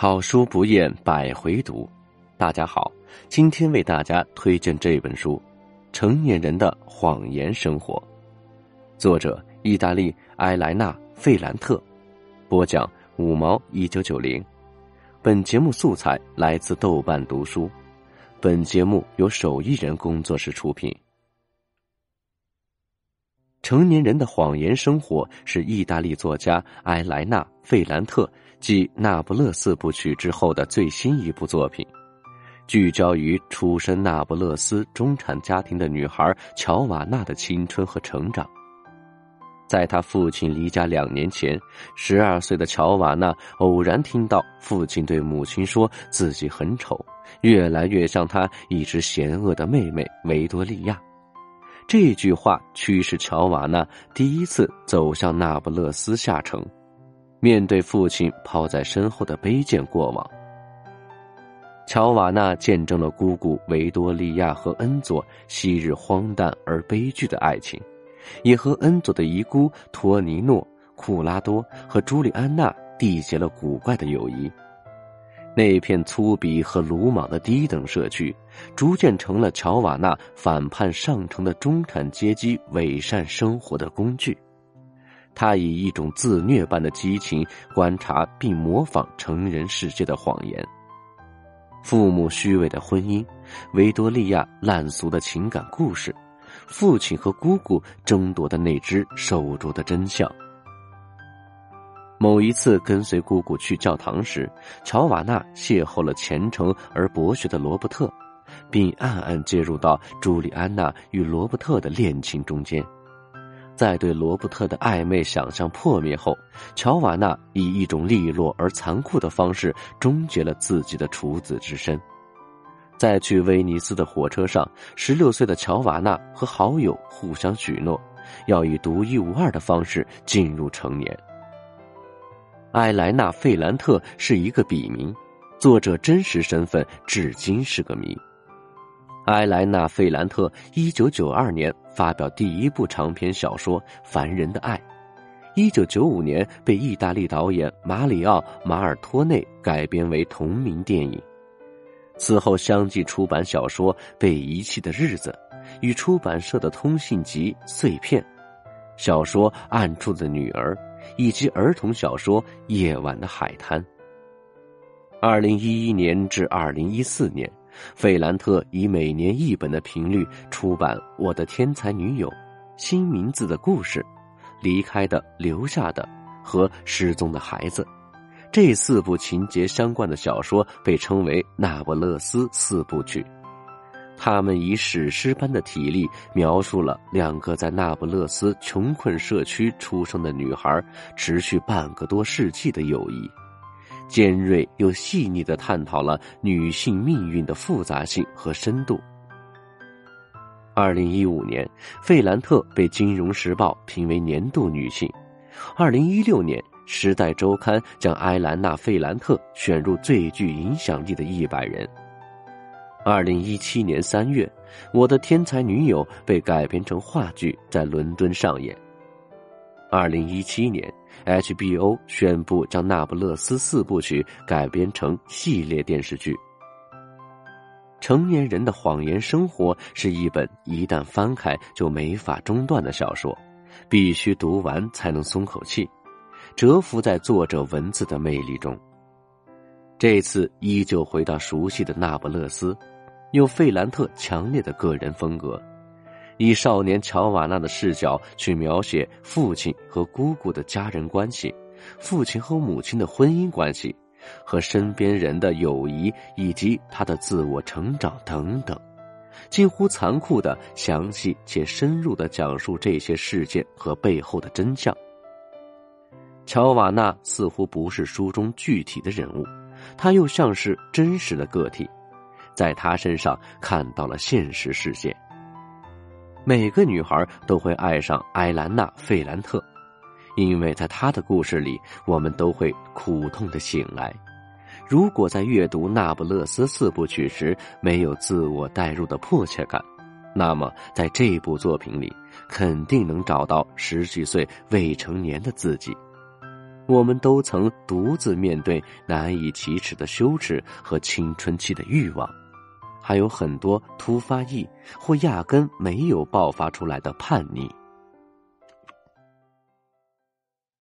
好书不厌百回读，大家好，今天为大家推荐这本书《成年人的谎言生活》，作者意大利埃莱娜·费兰特，播讲五毛一九九零。本节目素材来自豆瓣读书，本节目由手艺人工作室出品。《成年人的谎言生活》是意大利作家埃莱娜·费兰特。继《那不勒斯部曲》之后的最新一部作品，聚焦于出身那不勒斯中产家庭的女孩乔瓦娜的青春和成长。在她父亲离家两年前，十二岁的乔瓦娜偶然听到父亲对母亲说自己很丑，越来越像他一直嫌恶的妹妹维多利亚。这句话驱使乔瓦娜第一次走向那不勒斯下城。面对父亲抛在身后的卑贱过往，乔瓦纳见证了姑姑维多利亚和恩佐昔日荒诞而悲剧的爱情，也和恩佐的遗孤托尼诺、库拉多和朱莉安娜缔结了古怪的友谊。那片粗鄙和鲁莽的低等社区，逐渐成了乔瓦纳反叛上层的中产阶级伪善生活的工具。他以一种自虐般的激情观察并模仿成人世界的谎言，父母虚伪的婚姻，维多利亚烂俗的情感故事，父亲和姑姑争夺的那只手镯的真相。某一次跟随姑姑去教堂时，乔瓦纳邂逅了虔诚而博学的罗伯特，并暗暗介入到朱莉安娜与罗伯特的恋情中间。在对罗伯特的暧昧想象破灭后，乔瓦纳以一种利落而残酷的方式终结了自己的处子之身。在去威尼斯的火车上，十六岁的乔瓦纳和好友互相许诺，要以独一无二的方式进入成年。埃莱娜·费兰特是一个笔名，作者真实身份至今是个谜。埃莱娜·费兰特一九九二年发表第一部长篇小说《凡人的爱》，一九九五年被意大利导演马里奥·马尔托内改编为同名电影。此后相继出版小说《被遗弃的日子》与出版社的通信集《碎片》，小说《暗处的女儿》，以及儿童小说《夜晚的海滩》。二零一一年至二零一四年。费兰特以每年一本的频率出版《我的天才女友》《新名字的故事》《离开的留下的》和《失踪的孩子》这四部情节相关的小说被称为《那不勒斯四部曲》。他们以史诗般的体力描述了两个在那不勒斯穷困社区出生的女孩持续半个多世纪的友谊。尖锐又细腻的探讨了女性命运的复杂性和深度。二零一五年，费兰特被《金融时报》评为年度女性；二零一六年，《时代周刊》将埃兰娜·费兰特选入最具影响力的一百人。二零一七年三月，《我的天才女友》被改编成话剧，在伦敦上演。二零一七年。HBO 宣布将《那不勒斯四部曲》改编成系列电视剧。成年人的谎言生活是一本一旦翻开就没法中断的小说，必须读完才能松口气，蛰伏在作者文字的魅力中。这次依旧回到熟悉的那不勒斯，有费兰特强烈的个人风格。以少年乔瓦纳的视角去描写父亲和姑姑的家人关系，父亲和母亲的婚姻关系，和身边人的友谊，以及他的自我成长等等，近乎残酷的详细且深入的讲述这些事件和背后的真相。乔瓦纳似乎不是书中具体的人物，他又像是真实的个体，在他身上看到了现实世界。每个女孩都会爱上埃兰娜·费兰特，因为在她的故事里，我们都会苦痛的醒来。如果在阅读《那不勒斯四部曲》时没有自我代入的迫切感，那么在这部作品里，肯定能找到十几岁未成年的自己。我们都曾独自面对难以启齿的羞耻和青春期的欲望，还有很多突发意或压根没有爆发出来的叛逆。